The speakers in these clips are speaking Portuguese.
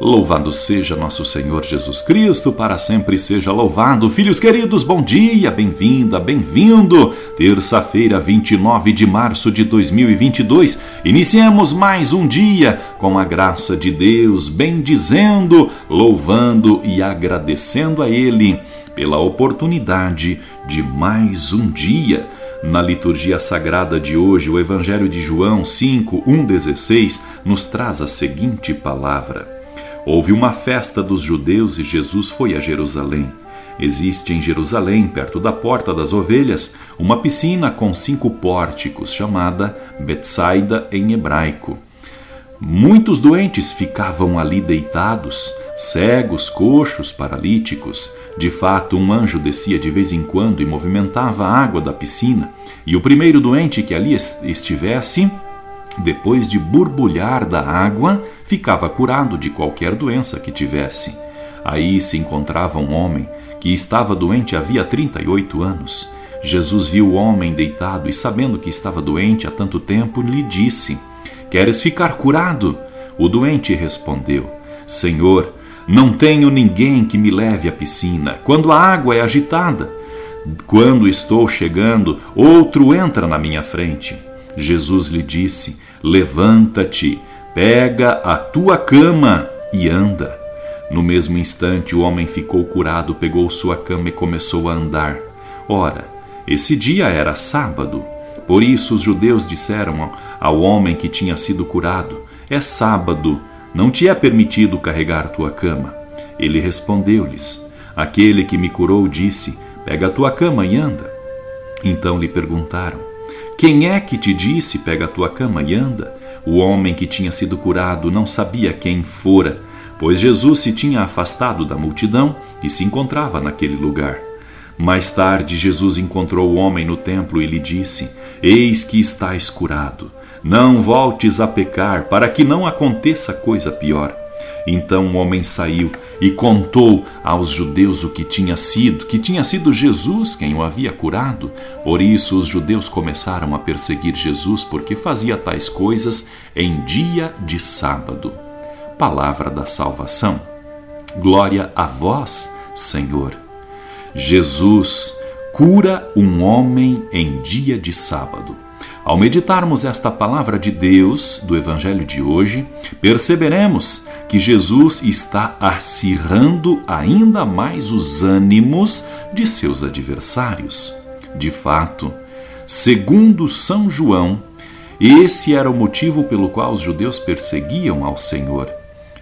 Louvado seja nosso Senhor Jesus Cristo, para sempre seja louvado. Filhos queridos, bom dia, bem-vinda, bem-vindo. Terça-feira, 29 de março de 2022. Iniciemos mais um dia com a graça de Deus, bendizendo, louvando e agradecendo a Ele pela oportunidade de mais um dia. Na liturgia sagrada de hoje, o Evangelho de João 5, 1, 16 nos traz a seguinte palavra. Houve uma festa dos judeus e Jesus foi a Jerusalém. Existe em Jerusalém, perto da Porta das Ovelhas, uma piscina com cinco pórticos, chamada Betsaida em hebraico. Muitos doentes ficavam ali deitados, cegos, coxos, paralíticos. De fato, um anjo descia de vez em quando e movimentava a água da piscina, e o primeiro doente que ali estivesse depois de borbulhar da água, ficava curado de qualquer doença que tivesse. Aí se encontrava um homem que estava doente havia 38 anos. Jesus viu o homem deitado e, sabendo que estava doente há tanto tempo, lhe disse: Queres ficar curado? O doente respondeu: Senhor, não tenho ninguém que me leve à piscina quando a água é agitada. Quando estou chegando, outro entra na minha frente. Jesus lhe disse: Levanta-te, pega a tua cama e anda. No mesmo instante, o homem ficou curado, pegou sua cama e começou a andar. Ora, esse dia era sábado. Por isso os judeus disseram ao homem que tinha sido curado: É sábado, não te é permitido carregar tua cama. Ele respondeu-lhes: Aquele que me curou disse: Pega a tua cama e anda. Então lhe perguntaram: quem é que te disse: pega a tua cama e anda? O homem que tinha sido curado não sabia quem fora, pois Jesus se tinha afastado da multidão e se encontrava naquele lugar. Mais tarde, Jesus encontrou o homem no templo e lhe disse: Eis que estás curado. Não voltes a pecar, para que não aconteça coisa pior. Então o homem saiu e contou aos judeus o que tinha sido, que tinha sido Jesus quem o havia curado. Por isso os judeus começaram a perseguir Jesus porque fazia tais coisas em dia de sábado. Palavra da salvação. Glória a vós, Senhor. Jesus cura um homem em dia de sábado. Ao meditarmos esta palavra de Deus do Evangelho de hoje, perceberemos que Jesus está acirrando ainda mais os ânimos de seus adversários. De fato, segundo São João, esse era o motivo pelo qual os judeus perseguiam ao Senhor.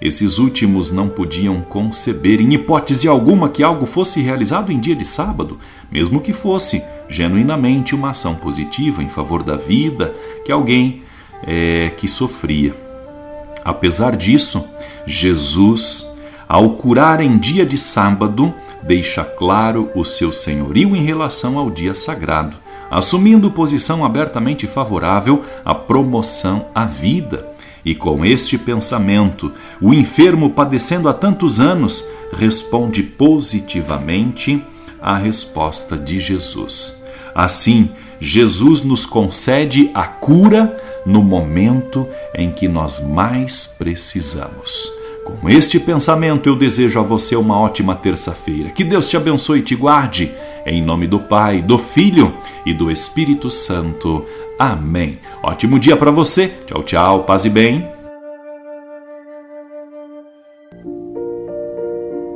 Esses últimos não podiam conceber, em hipótese alguma, que algo fosse realizado em dia de sábado, mesmo que fosse genuinamente uma ação positiva em favor da vida que alguém é, que sofria. Apesar disso, Jesus, ao curar em dia de sábado, deixa claro o seu senhorio em relação ao dia sagrado, assumindo posição abertamente favorável à promoção à vida e com este pensamento, o enfermo, padecendo há tantos anos, responde positivamente à resposta de Jesus. Assim, Jesus nos concede a cura no momento em que nós mais precisamos. Com este pensamento, eu desejo a você uma ótima terça-feira. Que Deus te abençoe e te guarde. Em nome do Pai, do Filho e do Espírito Santo. Amém. Ótimo dia para você. Tchau, tchau. Paz e bem.